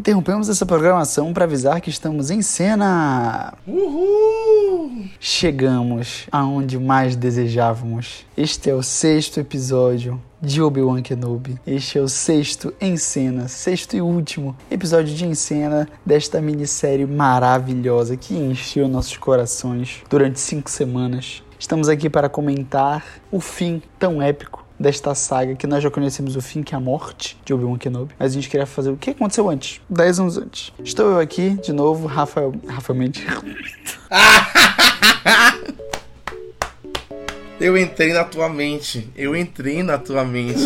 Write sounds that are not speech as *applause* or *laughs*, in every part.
Interrompemos essa programação para avisar que estamos em cena. Uhul! Chegamos aonde mais desejávamos. Este é o sexto episódio de Obi-Wan Kenobi. Este é o sexto em cena, sexto e último episódio de em cena desta minissérie maravilhosa que encheu nossos corações durante cinco semanas. Estamos aqui para comentar o fim tão épico desta saga, que nós já conhecemos o fim, que é a morte de Obi-Wan Kenobi. Mas a gente queria fazer o que aconteceu antes, dez anos antes. Estou eu aqui, de novo, Rafael... Rafael Mendes. *laughs* Eu entrei na tua mente. Eu entrei na tua mente. *laughs*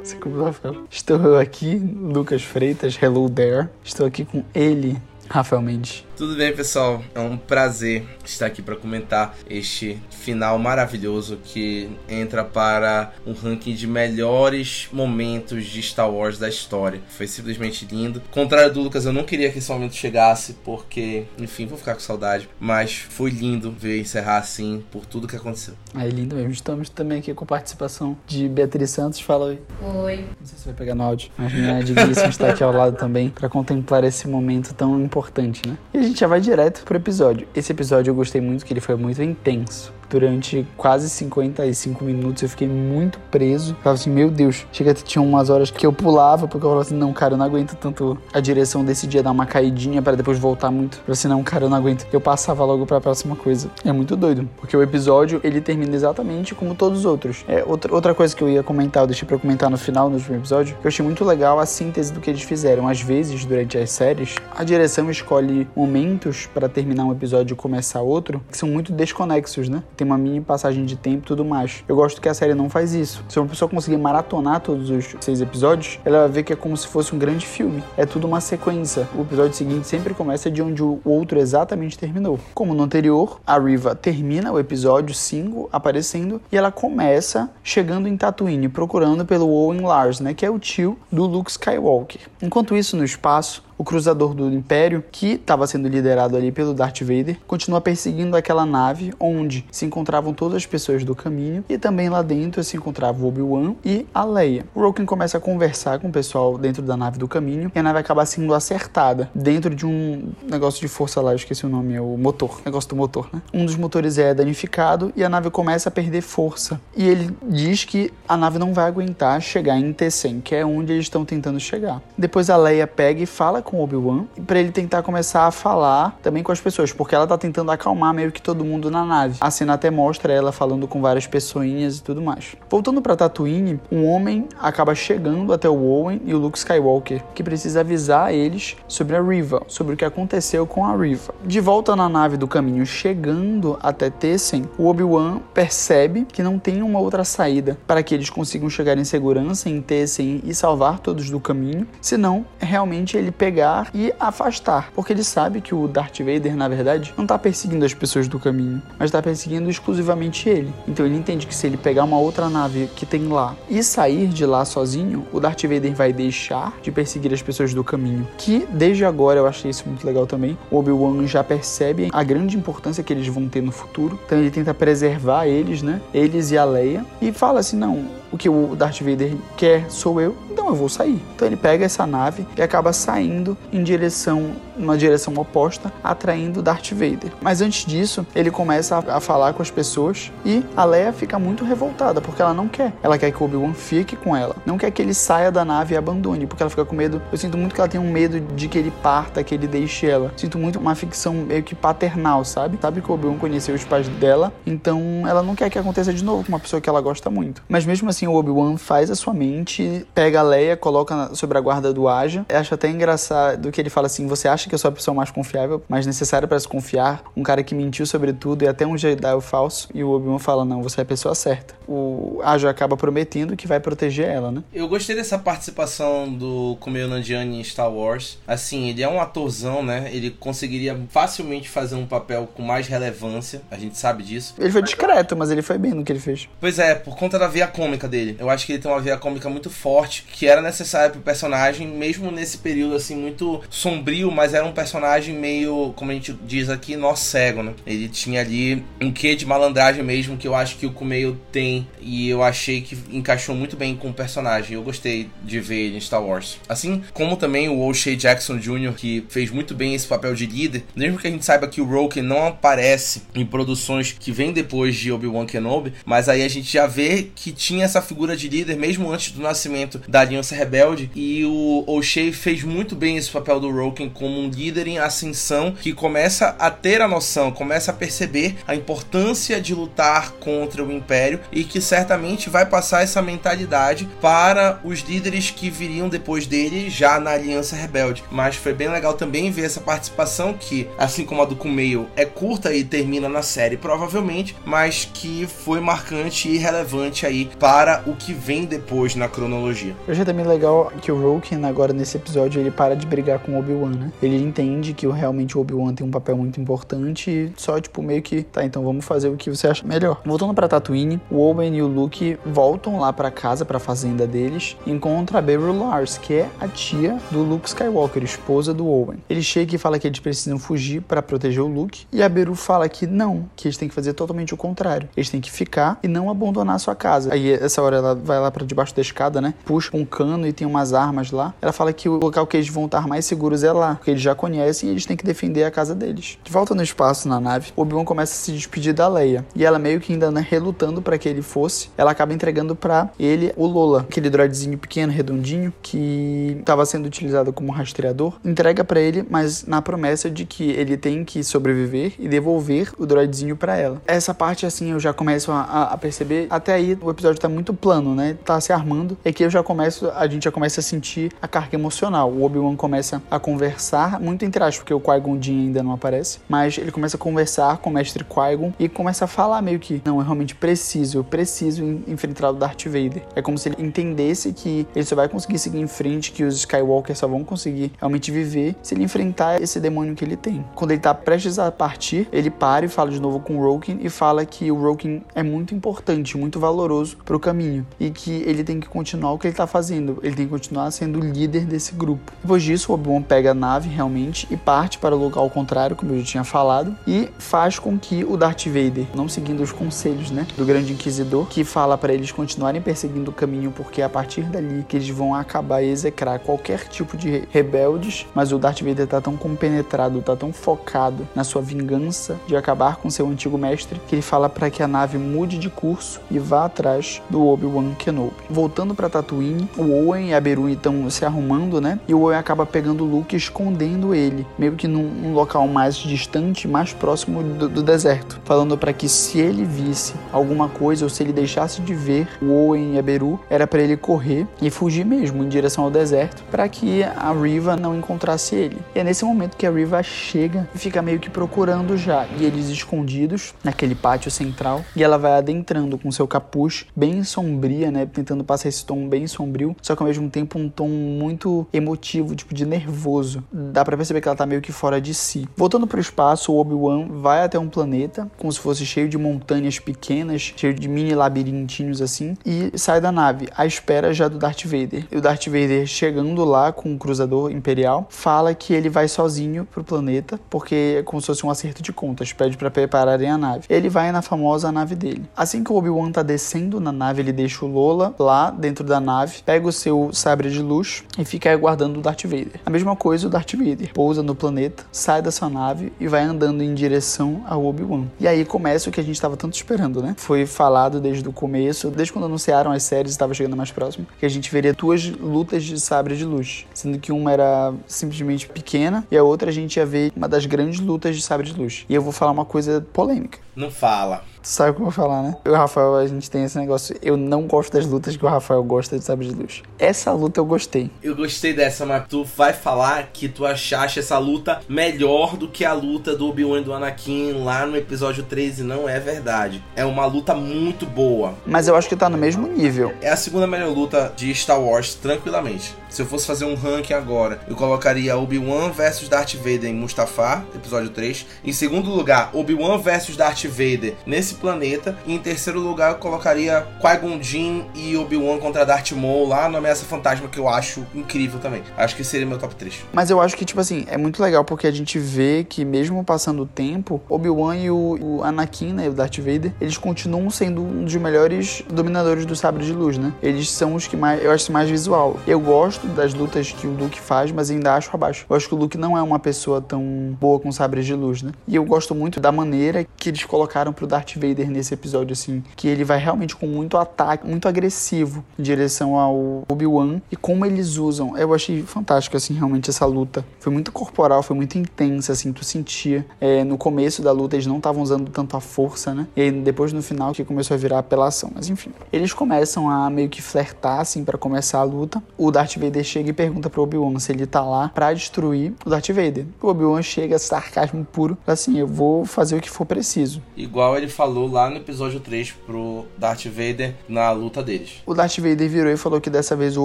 Você Rafael. Estou eu aqui, Lucas Freitas, hello there. Estou aqui com ele, Rafael Mendes. Tudo bem, pessoal? É um prazer estar aqui para comentar este final maravilhoso que entra para um ranking de melhores momentos de Star Wars da história. Foi simplesmente lindo. Contrário do Lucas, eu não queria que esse momento chegasse, porque, enfim, vou ficar com saudade. Mas foi lindo ver encerrar assim por tudo que aconteceu. É lindo mesmo. Estamos também aqui com participação de Beatriz Santos. Fala oi. Oi. Não sei se vai pegar no áudio, mas minha digníssima está aqui ao lado também para contemplar esse momento tão importante, né? E a gente já vai direto pro episódio. Esse episódio eu gostei muito, que ele foi muito intenso durante quase 55 minutos eu fiquei muito preso. Falava assim, meu Deus, chega tinha umas horas que eu pulava, porque eu falava assim, não, cara, eu não aguento tanto a direção desse dia dar uma caidinha para depois voltar muito. Eu assim, não, cara, eu não aguento. Eu passava logo para a próxima coisa. É muito doido, porque o episódio ele termina exatamente como todos os outros. É outra, outra coisa que eu ia comentar, eu deixei para comentar no final do último episódio, que eu achei muito legal a síntese do que eles fizeram. Às vezes, durante as séries, a direção escolhe momentos para terminar um episódio e começar outro que são muito desconexos, né? Uma mini passagem de tempo e tudo mais. Eu gosto que a série não faz isso. Se uma pessoa conseguir maratonar todos os seis episódios, ela vai ver que é como se fosse um grande filme. É tudo uma sequência. O episódio seguinte sempre começa de onde o outro exatamente terminou. Como no anterior, a Riva termina o episódio 5 aparecendo e ela começa chegando em Tatooine, procurando pelo Owen Lars, né, que é o tio do Luke Skywalker. Enquanto isso, no espaço, o cruzador do Império, que estava sendo liderado ali pelo Darth Vader, continua perseguindo aquela nave onde se encontravam todas as pessoas do caminho e também lá dentro se encontrava Obi-Wan e a Leia. O Roken começa a conversar com o pessoal dentro da nave do caminho e a nave acaba sendo acertada dentro de um negócio de força lá, eu esqueci o nome, é o motor, negócio do motor, né? Um dos motores é danificado e a nave começa a perder força. E ele diz que a nave não vai aguentar chegar em T-100, que é onde eles estão tentando chegar. Depois a Leia pega e fala com com Obi-Wan para ele tentar começar a falar também com as pessoas, porque ela tá tentando acalmar meio que todo mundo na nave. A cena até mostra ela falando com várias pessoinhas e tudo mais. Voltando para Tatooine, um homem acaba chegando até o Owen e o Luke Skywalker, que precisa avisar eles sobre a Riva, sobre o que aconteceu com a Riva. De volta na nave do caminho, chegando até Tessen, o Obi-Wan percebe que não tem uma outra saída para que eles consigam chegar em segurança em Tessen e salvar todos do caminho, senão realmente ele pegar e afastar, porque ele sabe que o Darth Vader, na verdade, não está perseguindo as pessoas do caminho, mas está perseguindo exclusivamente ele. Então ele entende que se ele pegar uma outra nave que tem lá e sair de lá sozinho, o Darth Vader vai deixar de perseguir as pessoas do caminho. Que desde agora eu achei isso muito legal também. O Obi-Wan já percebe a grande importância que eles vão ter no futuro, então ele tenta preservar eles, né? Eles e a Leia e fala assim: não, o que o Darth Vader quer sou eu, então eu vou sair. Então ele pega essa nave e acaba saindo em direção, uma direção oposta, atraindo Darth Vader. Mas antes disso, ele começa a, a falar com as pessoas e a Leia fica muito revoltada porque ela não quer. Ela quer que o Obi-Wan fique com ela. Não quer que ele saia da nave e abandone, porque ela fica com medo. Eu sinto muito que ela tem um medo de que ele parta, que ele deixe ela. Sinto muito uma ficção meio que paternal, sabe? Sabe que o Obi-Wan conheceu os pais dela, então ela não quer que aconteça de novo com uma pessoa que ela gosta muito. Mas mesmo assim, o Obi-Wan faz a sua mente, pega a Leia, coloca sobre a guarda do Aja. Acho até engraçado que ele fala assim: você acha que eu sou a pessoa mais confiável, mais necessária para se confiar? Um cara que mentiu sobre tudo e até um Jedi falso. E o Obi-Wan fala: não, você é a pessoa certa. O Aja acaba prometendo que vai proteger ela, né? Eu gostei dessa participação do Kumail Nanjiani em Star Wars. Assim, ele é um atorzão, né? Ele conseguiria facilmente fazer um papel com mais relevância. A gente sabe disso. Ele foi discreto, mas ele foi bem no que ele fez. Pois é, por conta da via cômica dele. Eu acho que ele tem uma via cômica muito forte, que era necessária pro personagem, mesmo nesse período assim muito sombrio, mas era um personagem meio, como a gente diz aqui, nó cego, né? Ele tinha ali um quê de malandragem mesmo que eu acho que o Kumeio tem e eu achei que encaixou muito bem com o personagem. Eu gostei de ver ele em Star Wars. Assim como também o O'Shea Jackson Jr., que fez muito bem esse papel de líder, mesmo que a gente saiba que o Roken não aparece em produções que vêm depois de Obi-Wan Kenobi, mas aí a gente já vê que tinha essa figura de líder mesmo antes do nascimento da Aliança Rebelde e o O'Shea fez muito bem esse papel do Roken como um líder em ascensão que começa a ter a noção, começa a perceber a importância de lutar contra o Império e que certamente vai passar essa mentalidade para os líderes que viriam depois dele já na Aliança Rebelde. Mas foi bem legal também ver essa participação que, assim como a do Kumail, é curta e termina na série provavelmente, mas que foi marcante e relevante aí para o que vem depois na cronologia. Eu achei também legal que o Roken agora nesse episódio ele para de brigar com o Obi-Wan, né? Ele entende que realmente o Obi-Wan tem um papel muito importante e só tipo meio que, tá, então vamos fazer o que você acha melhor. Voltando para Tatooine, o Owen e o Luke voltam lá para casa, para fazenda deles, e encontram a Beru Lars, que é a tia do Luke Skywalker, esposa do Owen. Ele chega e fala que eles precisam fugir para proteger o Luke, e a Beru fala que não, que eles têm que fazer totalmente o contrário. Eles têm que ficar e não abandonar a sua casa. Aí essa hora ela vai lá para debaixo da escada, né? Puxa um cano e tem umas armas lá. Ela fala que o local que eles vão estar mais seguros é lá, porque eles já conhecem e eles têm que defender a casa deles. De volta no espaço na nave, Obi-Wan começa a se despedir da Leia, e ela meio que ainda né, relutando para que ele fosse, ela acaba entregando para ele o Lola, aquele droidzinho pequeno, redondinho, que estava sendo utilizado como rastreador. Entrega para ele, mas na promessa de que ele tem que sobreviver e devolver o droidzinho para ela. Essa parte, assim, eu já começo a, a, perceber. Até aí o episódio tá muito plano, né? Tá se armando. É que eu já começo, a gente já começa a sentir a carga emocional. O Obi-Wan começa a conversar, muito entre aspas, porque o Qui-Gon ainda não aparece, mas ele começa a conversar com o mestre Qui-Gon e começa a falar meio que, não, eu realmente preciso, eu preciso enfrentar o Darth Vader. É como se ele entendesse que ele só vai conseguir seguir em frente, que os Skywalker só vão conseguir realmente viver se ele enfrentar esse demônio que ele tem. Quando ele tá prestes a partir, ele para e fala de novo com o Roken e fala que o Roken é muito importante, muito valoroso pro caminho e que ele tem que continuar o que ele tá fazendo, ele tem que continuar sendo o líder desse grupo. Depois disso, o Obi-Wan pega a nave realmente e parte para o ao contrário, como eu já tinha falado, e faz com que o Darth Vader, não seguindo os conselhos, né, do Grande Inquisidor, que fala para eles continuarem perseguindo o caminho, porque é a partir dali que eles vão acabar execrar qualquer tipo de rebeldes, mas o Darth Vader tá tão compenetrado, tá tão focado na sua vingança de acabar com seu antigo mestre, que ele fala para que a nave mude de curso e vá atrás do Obi-Wan Kenobi. Voltando para Tatooine, o Owen e a Beru estão se arrumando, né? E o Owen acaba pegando o Luke e escondendo ele, meio que num, local mais distante, mais próximo do, do deserto, falando para que se ele visse alguma coisa ou se ele deixasse de ver o Owen e a Beru, era para ele correr e fugir mesmo em direção ao deserto, para que a Riva não encontrasse ele. E é nesse momento que a Riva chega e fica meio que procurando já, e eles escondidos naquele pátio central, e ela vai adentrando com seu capuz bem sombria, né, tentando passar esse tom bem sombrio, só que ao mesmo tempo um tom muito emotivo, tipo de nervoso. Dá para perceber que ela tá meio que fora de si. Voltando para o espaço, o Obi-Wan vai até um planeta, como se fosse cheio de montanhas pequenas, cheio de mini labirintinhos assim, e sai da nave, à espera já do Darth Vader. E o Darth Vader chegando lá com o cruzador imperial, fala que ele vai sozinho pro planeta, porque é como se fosse um acerto de contas, pede para prepararem a nave. Ele vai na famosa nave dele. Assim que o Obi-Wan tá descendo na nave, ele deixa o Lola lá dentro da nave, pega o seu sabre de luz e fica aguardando o Darth Vader. A mesma coisa o Darth Vader pousa no planeta, sai da sua nave e vai andando em direção ao Obi-Wan. E aí começa o que a gente estava tanto esperando, né? Foi falado desde o começo, desde quando anunciaram as séries, estava chegando mais próximo, que a gente veria duas lutas de sabre de luz, sendo que uma era simplesmente pequena e a outra a gente ia ver uma das grandes lutas de sabre de luz. E eu vou falar uma coisa polêmica. Não fala. Tu sabe o que eu vou falar, né? Eu e o Rafael, a gente tem esse negócio. Eu não gosto das lutas que o Rafael gosta de sabre de luz. Essa luta eu gostei. Eu gostei dessa, mas tu vai falar que tu achaste essa luta melhor do que a luta do Obi-Wan e do Anakin lá no episódio 13. Não é verdade. É uma luta muito boa. Mas eu acho que tá no mesmo nível. É a segunda melhor luta de Star Wars, tranquilamente. se eu fosse fazer um ranking agora, eu colocaria Obi-Wan versus Darth Vader em Mustafar, episódio 3. Em segundo lugar, Obi-Wan versus Darth Vader nesse planeta. E em terceiro lugar, eu colocaria Qui-Gon Jinn e Obi-Wan contra Darth Maul lá no Ameaça Fantasma, que eu acho incrível também. Acho que seria meu top 3. Mas eu acho que, tipo assim, é muito legal porque a gente vê que mesmo passando o tempo, Obi-Wan e o, o Anakin, né, o Darth Vader, eles continuam sendo um dos melhores dominadores do sabre de luz, né? Eles são os que mais, eu acho mais visual. Eu gosto das lutas que o Luke faz, mas ainda acho abaixo. Eu acho que o Luke não é uma pessoa tão boa com sabres de luz, né? E eu gosto muito da maneira que eles colocaram pro Darth Vader nesse episódio, assim, que ele vai realmente com muito ataque, muito agressivo em direção ao Obi-Wan e como eles usam. Eu achei fantástico, assim, realmente essa luta. Foi muito corporal, foi muito intensa, assim, tu sentia. É, no começo da luta eles não estavam usando tanto a força, né? E aí, depois no final que começou a virar apelação, mas enfim. Eles começam a meio que flertar, assim, para começar a luta. O Darth Vader chega e pergunta pro Obi-Wan se ele tá lá para destruir o Darth Vader. O Obi-Wan chega, sarcasmo puro, assim, eu vou fazer o que for preciso. Igual ele falou lá no episódio 3 pro Darth Vader na luta deles. O Darth Vader virou e falou que dessa vez o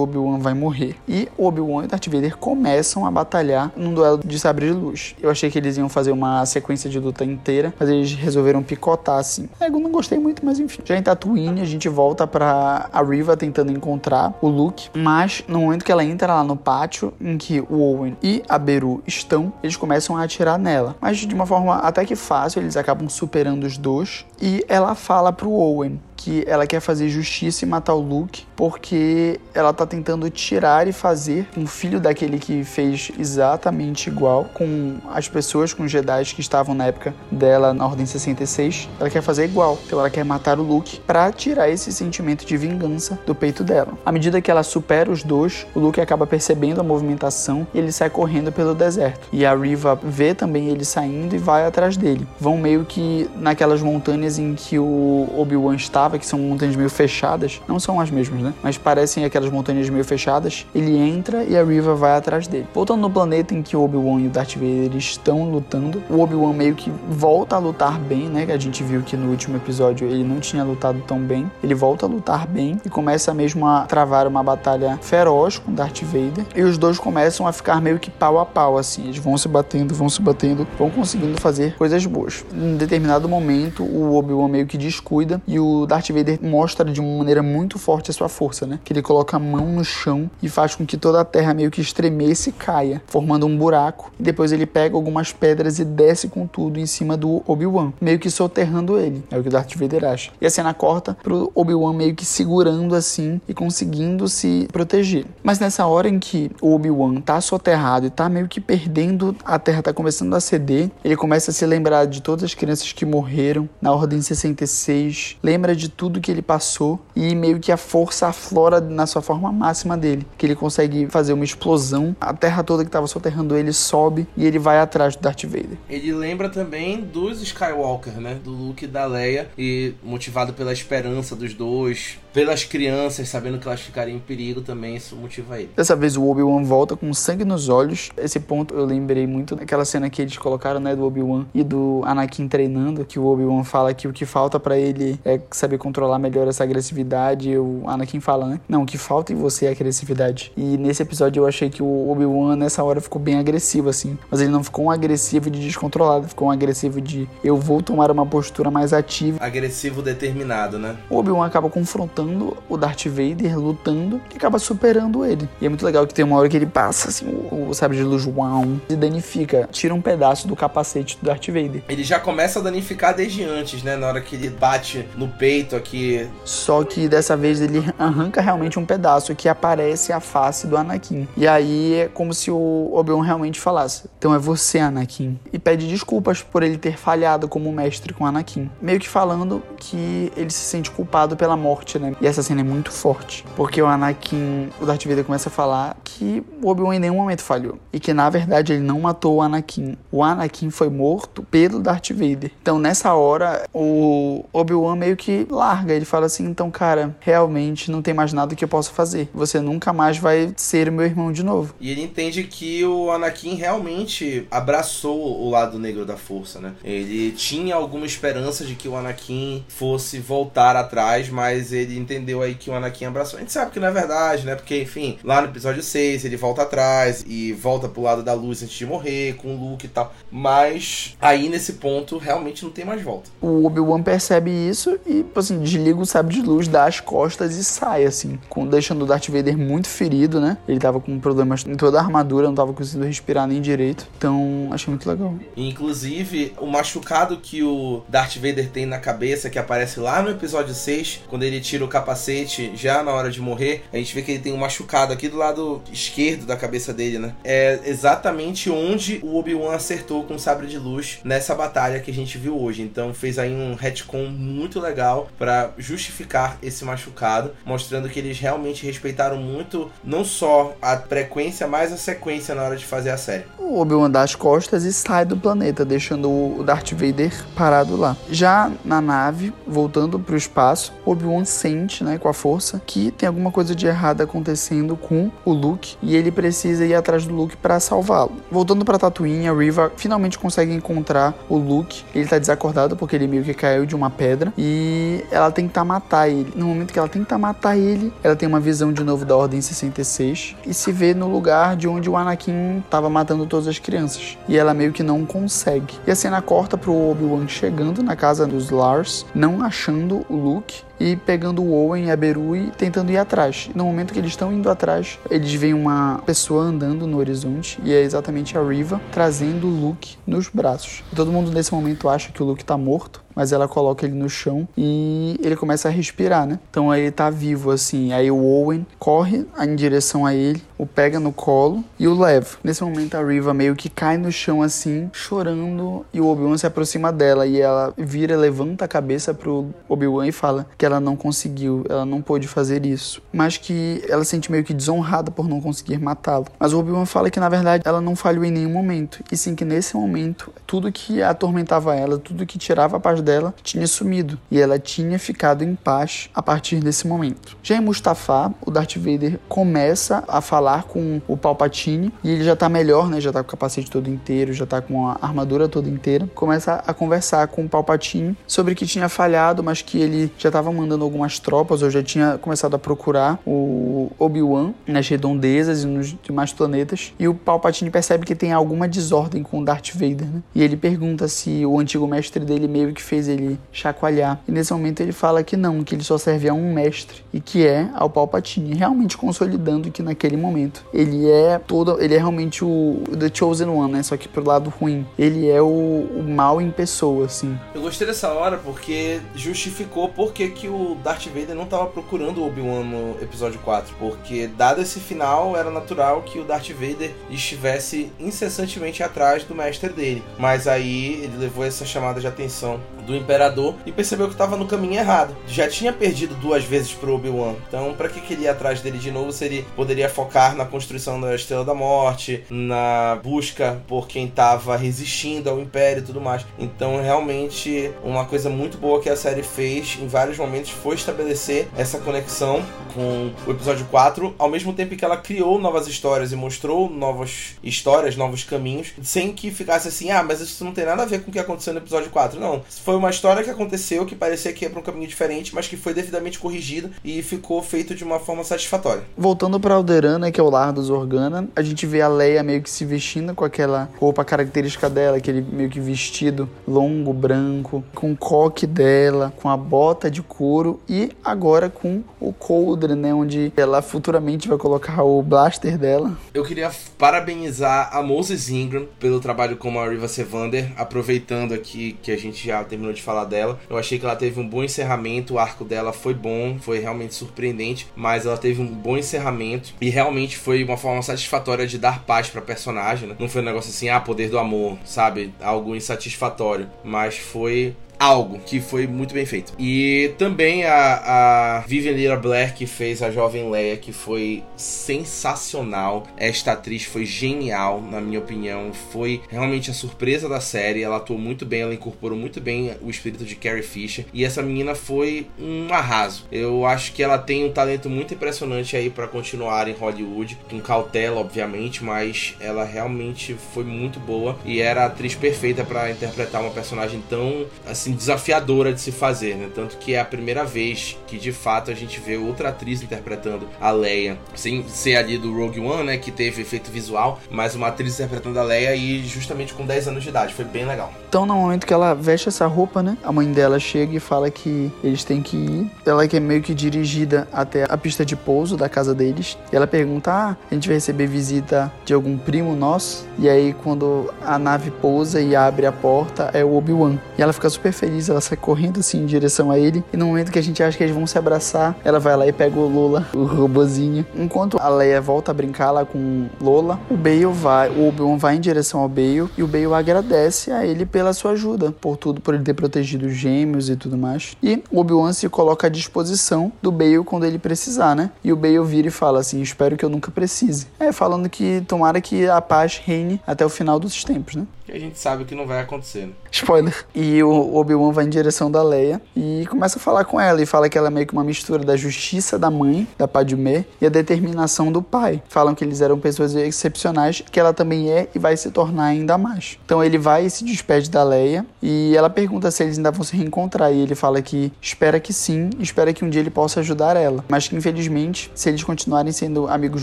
Obi-Wan vai morrer. E o Obi-Wan e Darth Vader começam a batalhar num duelo de sabre de luz. Eu achei que eles iam fazer uma sequência de luta inteira, mas eles resolveram picotar assim. Eu não gostei muito, mas enfim. Já em Tatooine, a gente volta pra a Riva tentando encontrar o Luke, mas no momento que ela entra lá no pátio, em que o Owen e a Beru estão, eles começam a atirar nela. Mas de uma forma até que fácil, eles acabam superando os dois. E ela fala pro Owen que ela quer fazer justiça e matar o Luke, porque ela tá tentando tirar e fazer um filho daquele que fez exatamente igual com as pessoas, com os Jedi que estavam na época dela na Ordem 66. Ela quer fazer igual. Então ela quer matar o Luke para tirar esse sentimento de vingança do peito dela. À medida que ela supera os dois, o Luke acaba percebendo a movimentação e ele sai correndo pelo deserto. E a Riva vê também ele saindo e vai atrás dele. Vão meio que naquelas montanhas em que o Obi-Wan estava que são montanhas meio fechadas, não são as mesmas, né? Mas parecem aquelas montanhas meio fechadas. Ele entra e a Riva vai atrás dele. Voltando no planeta em que o Obi-Wan e o Darth Vader estão lutando, o Obi-Wan meio que volta a lutar bem, né? Que a gente viu que no último episódio ele não tinha lutado tão bem. Ele volta a lutar bem e começa mesmo a travar uma batalha feroz com Darth Vader. E os dois começam a ficar meio que pau a pau, assim. Eles vão se batendo, vão se batendo, vão conseguindo fazer coisas boas. Em determinado momento, o Obi-Wan meio que descuida e o Darth Vader mostra de uma maneira muito forte a sua força, né? Que ele coloca a mão no chão e faz com que toda a terra meio que estremeça e caia, formando um buraco. Depois ele pega algumas pedras e desce com tudo em cima do Obi-Wan, meio que soterrando ele. É o que o Darth Vader acha. E a cena corta pro Obi-Wan meio que segurando assim e conseguindo se proteger. Mas nessa hora em que o Obi-Wan tá soterrado e tá meio que perdendo, a terra tá começando a ceder, ele começa a se lembrar de todas as crianças que morreram na Ordem 66, lembra de tudo que ele passou e meio que a força aflora na sua forma máxima dele, que ele consegue fazer uma explosão, a terra toda que estava soterrando ele sobe e ele vai atrás do Darth Vader. Ele lembra também dos Skywalker, né, do Luke e da Leia e motivado pela esperança dos dois, pelas crianças, sabendo que elas ficariam em perigo também, isso motiva ele. Dessa vez o Obi-Wan volta com sangue nos olhos. Esse ponto eu lembrei muito daquela cena que eles colocaram, né, do Obi-Wan e do Anakin treinando, que o Obi-Wan fala que o que falta para ele é saber controlar melhor essa agressividade. O Anakin fala, né? Não, o que falta em você é agressividade. E nesse episódio eu achei que o Obi-Wan nessa hora ficou bem agressivo assim, mas ele não ficou um agressivo de descontrolado, ficou um agressivo de eu vou tomar uma postura mais ativa. Agressivo determinado, né? O Obi-Wan acaba confrontando o Darth Vader lutando e acaba superando ele. E é muito legal que tem uma hora que ele passa assim, o, o sabre de luz uau, e danifica, tira um pedaço do capacete do Darth Vader. Ele já começa a danificar desde antes, né? Na hora que ele bate no peito aqui. Só que dessa vez ele arranca realmente um pedaço que aparece a face do Anakin. E aí é como se o Obi-Wan realmente falasse: "Então é você, Anakin". E pede desculpas por ele ter falhado como mestre com Anakin. Meio que falando que ele se sente culpado pela morte, né? E essa cena é muito forte, porque o Anakin, o Darth Vader começa a falar que o Obi-Wan em nenhum momento falhou e que na verdade ele não matou o Anakin. O Anakin foi morto pelo Darth Vader. Então nessa hora o Obi-Wan meio que larga. Ele fala assim: então, cara, realmente não tem mais nada que eu possa fazer. Você nunca mais vai ser meu irmão de novo. E ele entende que o Anakin realmente abraçou o lado negro da força, né? Ele tinha alguma esperança de que o Anakin fosse voltar atrás, mas ele entendeu aí que o Anakin abraçou. A gente sabe que não é verdade, né? Porque, enfim, lá no episódio 6 ele volta atrás e volta pro lado da luz antes de morrer, com o Luke e tal. Mas aí nesse ponto realmente não tem mais volta. O Obi-Wan percebe isso e, assim, desliga o sabre de luz, dá as costas e sai, assim, com, deixando o Darth Vader muito ferido, né? Ele tava com problemas em toda a armadura, não tava conseguindo respirar nem direito. Então, achei muito legal. Inclusive, o machucado que o Darth Vader tem na cabeça, que aparece lá no episódio 6, quando ele tira o capacete já na hora de morrer, a gente vê que ele tem um machucado aqui do lado esquerdo da cabeça dele, né? É exatamente onde o Obi-Wan acertou com o sabre de luz nessa batalha que a gente viu hoje. Então fez aí um retcon muito legal para justificar esse machucado, mostrando que eles realmente respeitaram muito não só a frequência, mas a sequência na hora de fazer a série. O Obi-Wan dá as costas e sai do planeta, deixando o Darth Vader parado lá. Já na nave, voltando para o espaço, Obi-Wan sente, né, com a força, que tem alguma coisa de errado acontecendo com o Luke e ele precisa ir atrás do Luke para salvá-lo. Voltando para Tatooine, a Riva finalmente consegue encontrar o Luke. Ele tá desacordado porque ele meio que caiu de uma pedra e ela tenta matar ele. No momento que ela tenta matar ele, ela tem uma visão de novo da Ordem 66 e se vê no lugar de onde o Anakin estava matando todas as crianças. E ela meio que não consegue. E a cena corta pro Obi-Wan chegando na casa dos Lars, não achando o Luke e pegando o Owen e a Beru e tentando ir atrás. No momento que eles estão indo atrás, eles veem uma pessoa andando no horizonte e é exatamente a Riva trazendo o Luke nos braços. Todo mundo nesse momento acha que o Luke tá morto, mas ela coloca ele no chão e ele começa a respirar, né? Então aí ele tá vivo assim. Aí o Owen corre em direção a ele, o pega no colo e o leva. Nesse momento a Riva meio que cai no chão assim, chorando, e o Obi-Wan se aproxima dela e ela vira, levanta a cabeça pro Obi-Wan e fala que ela não conseguiu, ela não pôde fazer isso, mas que ela se sente meio que desonrada por não conseguir matá-lo. Mas o Obi-Wan fala que na verdade ela não falhou em nenhum momento, e sim que nesse momento tudo que atormentava ela, tudo que tirava a paz dela tinha sumido e ela tinha ficado em paz a partir desse momento. Já em Mustafá, o Darth Vader começa a falar com o Palpatine e ele já tá melhor, né? Já tá com o capacete todo inteiro, já tá com a armadura toda inteira. Começa a conversar com o Palpatine sobre que tinha falhado, mas que ele já tava mandando algumas tropas ou já tinha começado a procurar o Obi-Wan nas redondezas e nos demais planetas. E o Palpatine percebe que tem alguma desordem com o Darth Vader, né? E ele pergunta se o antigo mestre dele meio que fez ele chacoalhar. E nesse momento ele fala que não, que ele só serve a um mestre e que é ao Palpatine, realmente consolidando que naquele momento ele é todo, ele é realmente o The Chosen One, né? Só que pro lado ruim. Ele é o, o mal em pessoa, assim. Eu gostei dessa hora porque justificou por que, que o Darth Vader não estava procurando o Obi-Wan no episódio 4. Porque, dado esse final, era natural que o Darth Vader estivesse incessantemente atrás do mestre dele. Mas aí ele levou essa chamada de atenção do Imperador e percebeu que estava no caminho errado. Já tinha perdido duas vezes pro Obi-Wan. Então, para que queria ir atrás dele de novo se ele poderia focar na construção da Estrela da Morte, na busca por quem estava resistindo ao Império e tudo mais. Então, realmente, uma coisa muito boa que a série fez em vários momentos foi estabelecer essa conexão com o episódio 4, ao mesmo tempo que ela criou novas histórias e mostrou novas histórias, novos caminhos, sem que ficasse assim, ah, mas isso não tem nada a ver com o que aconteceu no episódio 4. Não, foi uma história que aconteceu que parecia que ia para um caminho diferente, mas que foi devidamente corrigido e ficou feito de uma forma satisfatória. Voltando para Alderan, né, que é o lar dos Organa, a gente vê a Leia meio que se vestindo com aquela roupa característica dela, aquele meio que vestido longo, branco, com o coque dela, com a bota de couro e agora com o coldre, né, onde ela futuramente vai colocar o blaster dela. Eu queria parabenizar a Moses Ingram pelo trabalho como a Riva Sevander, aproveitando aqui que a gente já terminou de falar dela. Eu achei que ela teve um bom encerramento, o arco dela foi bom, foi realmente surpreendente, mas ela teve um bom encerramento e realmente foi uma forma satisfatória de dar paz pra personagem, né? Não foi um negócio assim, ah, poder do amor, sabe? Algo insatisfatório, mas foi algo que foi muito bem feito. E também a, a Vivian Lira Blair, que fez a jovem Leia, que foi sensacional. Esta atriz foi genial, na minha opinião. Foi realmente a surpresa da série. Ela atuou muito bem, ela incorporou muito bem o espírito de Carrie Fisher. E essa menina foi um arraso. Eu acho que ela tem um talento muito impressionante aí para continuar em Hollywood, com cautela, obviamente, mas ela realmente foi muito boa e era a atriz perfeita para interpretar uma personagem tão assim desafiadora de se fazer, né? Tanto que é a primeira vez que de fato a gente vê outra atriz interpretando a Leia, sem ser ali do Rogue One, né, que teve efeito visual, mas uma atriz interpretando a Leia e justamente com 10 anos de idade, foi bem legal. Então, no momento que ela veste essa roupa, né, a mãe dela chega e fala que eles têm que ir. Ela que é meio que dirigida até a pista de pouso da casa deles. E ela pergunta: "Ah, a gente vai receber visita de algum primo nosso?" E aí quando a nave pousa e abre a porta, é o Obi-Wan. E ela fica super feliz, ela sai correndo assim em direção a ele. E no momento que a gente acha que eles vão se abraçar, ela vai lá e pega o Lola, o robozinho. Enquanto a Leia volta a brincar lá com Lola, o Bale vai, o Obi-Wan vai em direção ao Bale e o Bale agradece a ele pela sua ajuda, por tudo, por ele ter protegido os gêmeos e tudo mais. E o Obi-Wan se coloca à disposição do Bale quando ele precisar, né? E o Bale vira e fala assim: Espero que eu nunca precise. É, falando que tomara que a paz reine até o final dos tempos, né? Que a gente sabe que não vai acontecer. Né? Spoiler. E o Obi-Wan vai em direção da Leia e começa a falar com ela e fala que ela é meio que uma mistura da justiça da mãe, da Padmé, e a determinação do pai. Falam que eles eram pessoas excepcionais, que ela também é e vai se tornar ainda mais. Então ele vai e se despede da Leia e ela pergunta se eles ainda vão se reencontrar e ele fala que espera que sim, espera que um dia ele possa ajudar ela, mas que infelizmente, se eles continuarem sendo amigos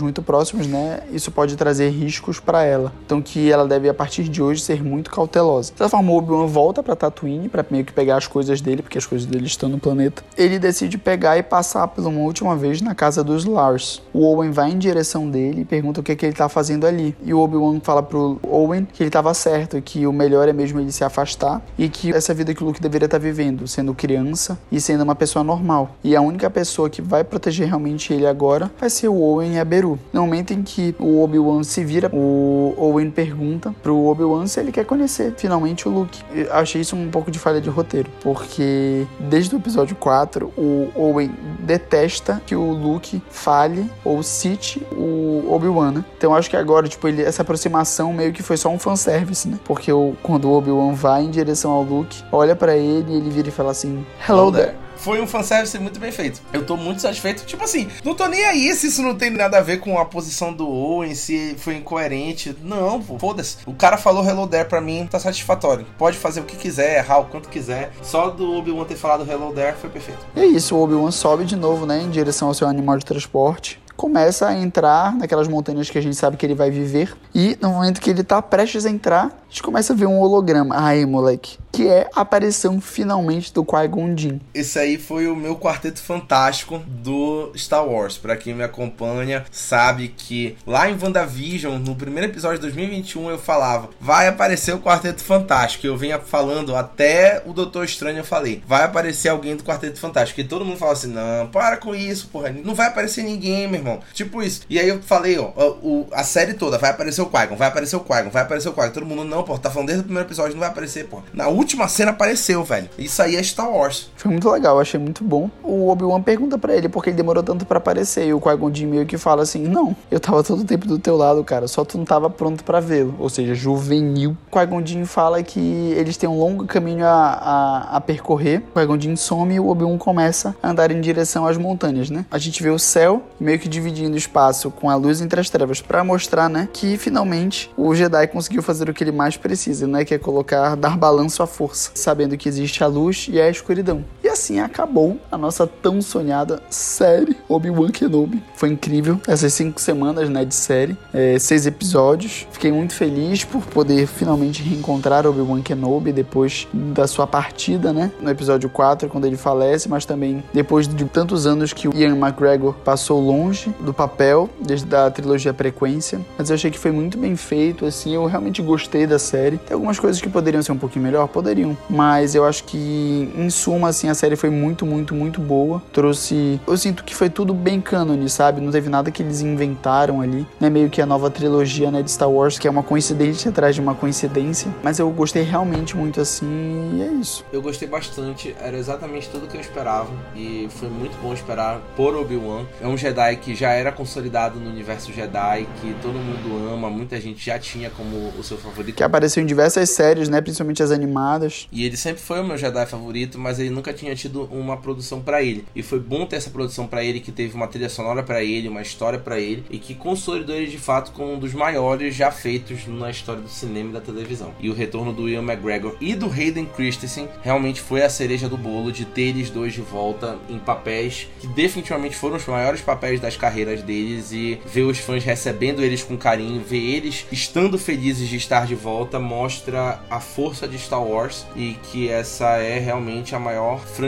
muito próximos, né, isso pode trazer riscos para ela. Então que ela deve a partir de hoje ser muito cautelosa. Dessa forma, o Obi-Wan volta para Tatooine para meio que pegar as coisas dele, porque as coisas dele estão no planeta. Ele decide pegar e passar pela uma última vez na casa dos Lars. O Owen vai em direção dele e pergunta o que, é que ele tá fazendo ali. E o Obi-Wan fala pro Owen que ele estava certo, que o melhor é mesmo ele se afastar e que essa vida que o Luke deveria estar tá vivendo, sendo criança e sendo uma pessoa normal. E a única pessoa que vai proteger realmente ele agora vai ser o Owen e a Beru. No momento em que o Obi-Wan se vira, o Owen pergunta pro Obi-Wan se ele quer conhecer finalmente o Luke. Eu achei isso um pouco de falha de roteiro, porque desde o episódio 4, o Owen detesta que o Luke fale ou cite o Obi-Wan, né? Então acho que agora, tipo, ele, essa aproximação meio que foi só um fanservice, né? Porque o, quando o Obi-Wan vai em direção ao Luke, olha para ele e ele vira e fala assim: Hello there foi um fanservice muito bem feito. Eu tô muito satisfeito. Tipo assim, não tô nem aí se isso não tem nada a ver com a posição do Owen, se foi incoerente. Não, pô, foda-se. O cara falou Hello There pra mim, tá satisfatório. Pode fazer o que quiser, errar o quanto quiser. Só do Obi-Wan ter falado Hello There foi perfeito. É isso, o Obi-Wan sobe de novo, né, em direção ao seu animal de transporte começa a entrar naquelas montanhas que a gente sabe que ele vai viver. E no momento que ele tá prestes a entrar, a gente começa a ver um holograma. Aí, moleque que é a aparição finalmente do Qui-Gon Jinn. Esse aí foi o meu quarteto fantástico do Star Wars. Para quem me acompanha, sabe que lá em WandaVision, no primeiro episódio de 2021, eu falava: vai aparecer o quarteto fantástico. Eu venho falando até o Doutor Estranho, eu falei: vai aparecer alguém do quarteto fantástico. E todo mundo fala assim: não, para com isso, porra. Não vai aparecer ninguém, meu irmão. Tipo isso. E aí eu falei: ó, o, a série toda vai aparecer o Qui-Gon, vai aparecer o Qui-Gon, vai aparecer o Qui-Gon. Todo mundo, não, pô, tá falando desde o primeiro episódio, não vai aparecer, pô. Na última cena apareceu, velho. Isso aí é Star Wars. Foi muito legal, achei muito bom. O Obi-Wan pergunta para ele por que ele demorou tanto para aparecer. E o Qui-Gon meio que fala assim: Não, eu tava todo o tempo do teu lado, cara. Só tu não tava pronto para vê-lo. Ou seja, juvenil. Qui-Gon fala que eles têm um longo caminho a, a, a percorrer. Qui-Gon some e o Obi-Wan começa a andar em direção às montanhas, né? A gente vê o céu meio que dividindo espaço com a luz entre as trevas para mostrar, né, que finalmente o Jedi conseguiu fazer o que ele mais precisa, né, que é colocar, dar balanço à força, sabendo que existe a luz e a escuridão. Assim acabou a nossa tão sonhada série Obi-Wan Kenobi. Foi incrível essas cinco semanas né, de série, é, seis episódios. Fiquei muito feliz por poder finalmente reencontrar Obi-Wan Kenobi depois da sua partida, né? No episódio 4, quando ele falece, mas também depois de tantos anos que o Ian McGregor passou longe do papel, desde a trilogia Frequência. Mas eu achei que foi muito bem feito, assim, eu realmente gostei da série. Tem algumas coisas que poderiam ser um pouquinho melhor? Poderiam. Mas eu acho que, em suma, assim, a série série foi muito, muito, muito boa. Trouxe. Eu sinto que foi tudo bem cânone, sabe? Não teve nada que eles inventaram ali. Não é meio que a nova trilogia né, de Star Wars, que é uma coincidência atrás de uma coincidência. Mas eu gostei realmente muito assim e é isso. Eu gostei bastante, era exatamente tudo que eu esperava. E foi muito bom esperar por Obi-Wan. É um Jedi que já era consolidado no universo Jedi, que todo mundo ama, muita gente já tinha como o seu favorito. Que apareceu em diversas séries, né? Principalmente as animadas. E ele sempre foi o meu Jedi favorito, mas ele nunca tinha tido uma produção para ele. E foi bom ter essa produção para ele, que teve uma trilha sonora para ele, uma história para ele, e que consolidou ele de fato como um dos maiores já feitos na história do cinema e da televisão. E o retorno do Ian McGregor e do Hayden Christensen realmente foi a cereja do bolo de ter eles dois de volta em papéis que definitivamente foram os maiores papéis das carreiras deles e ver os fãs recebendo eles com carinho, ver eles estando felizes de estar de volta mostra a força de Star Wars e que essa é realmente a maior franquia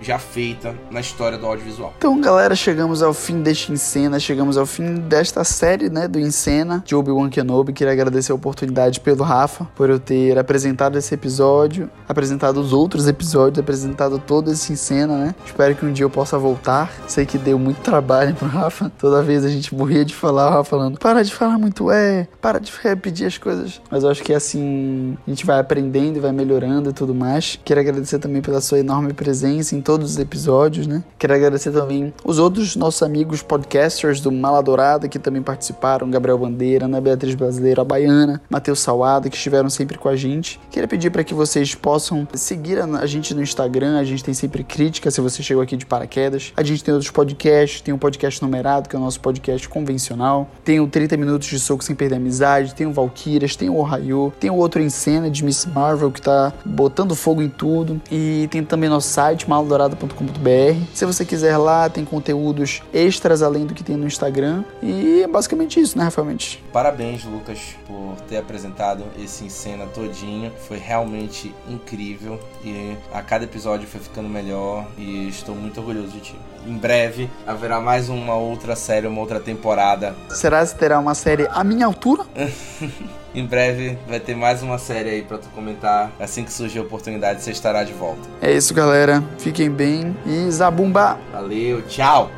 já feita na história do audiovisual. Então, galera, chegamos ao fim deste Encena, chegamos ao fim desta série, né, do Encena de Obi-Wan Kenobi. Queria agradecer a oportunidade pelo Rafa por eu ter apresentado esse episódio, apresentado os outros episódios, apresentado todo esse Encena, né? Espero que um dia eu possa voltar. Sei que deu muito trabalho pro Rafa. Toda vez a gente morria de falar, o Rafa falando: "Para de falar muito é, para de repetir as coisas". Mas eu acho que assim, a gente vai aprendendo e vai melhorando e tudo mais. Quero agradecer também pela sua enorme presença em todos os episódios, né? Quero agradecer também os outros nossos amigos podcasters do Maladourada que também participaram, Gabriel Bandeira, Ana Beatriz Brasileira, a Baiana, Matheus Salada, que estiveram sempre com a gente. Queria pedir para que vocês possam seguir a gente no Instagram, a gente tem sempre crítica se você chegou aqui de paraquedas. A gente tem outros podcasts, tem um podcast numerado, que é o nosso podcast convencional. Tem o 30 minutos de soco sem perder amizade, tem o Valkyrias, tem o Ohio, tem o outro em cena de Miss Marvel que tá botando fogo em tudo. E tem também nosso site, maldourada.com.br. Se você quiser lá, tem conteúdos extras além do que tem no Instagram. E é basicamente isso, né, Rafael Mendes? Parabéns, Lucas, por ter apresentado esse em cena todinho. Foi realmente incrível e a cada episódio foi ficando melhor e estou muito orgulhoso de ti. Em breve haverá mais uma outra série, uma outra temporada. Será que terá uma série à minha altura? *laughs* em breve vai ter mais uma série aí para tu comentar. Assim que surgir a oportunidade, você estará de volta. É isso, galera. Fiquem bem e zabumba. Valeu, tchau.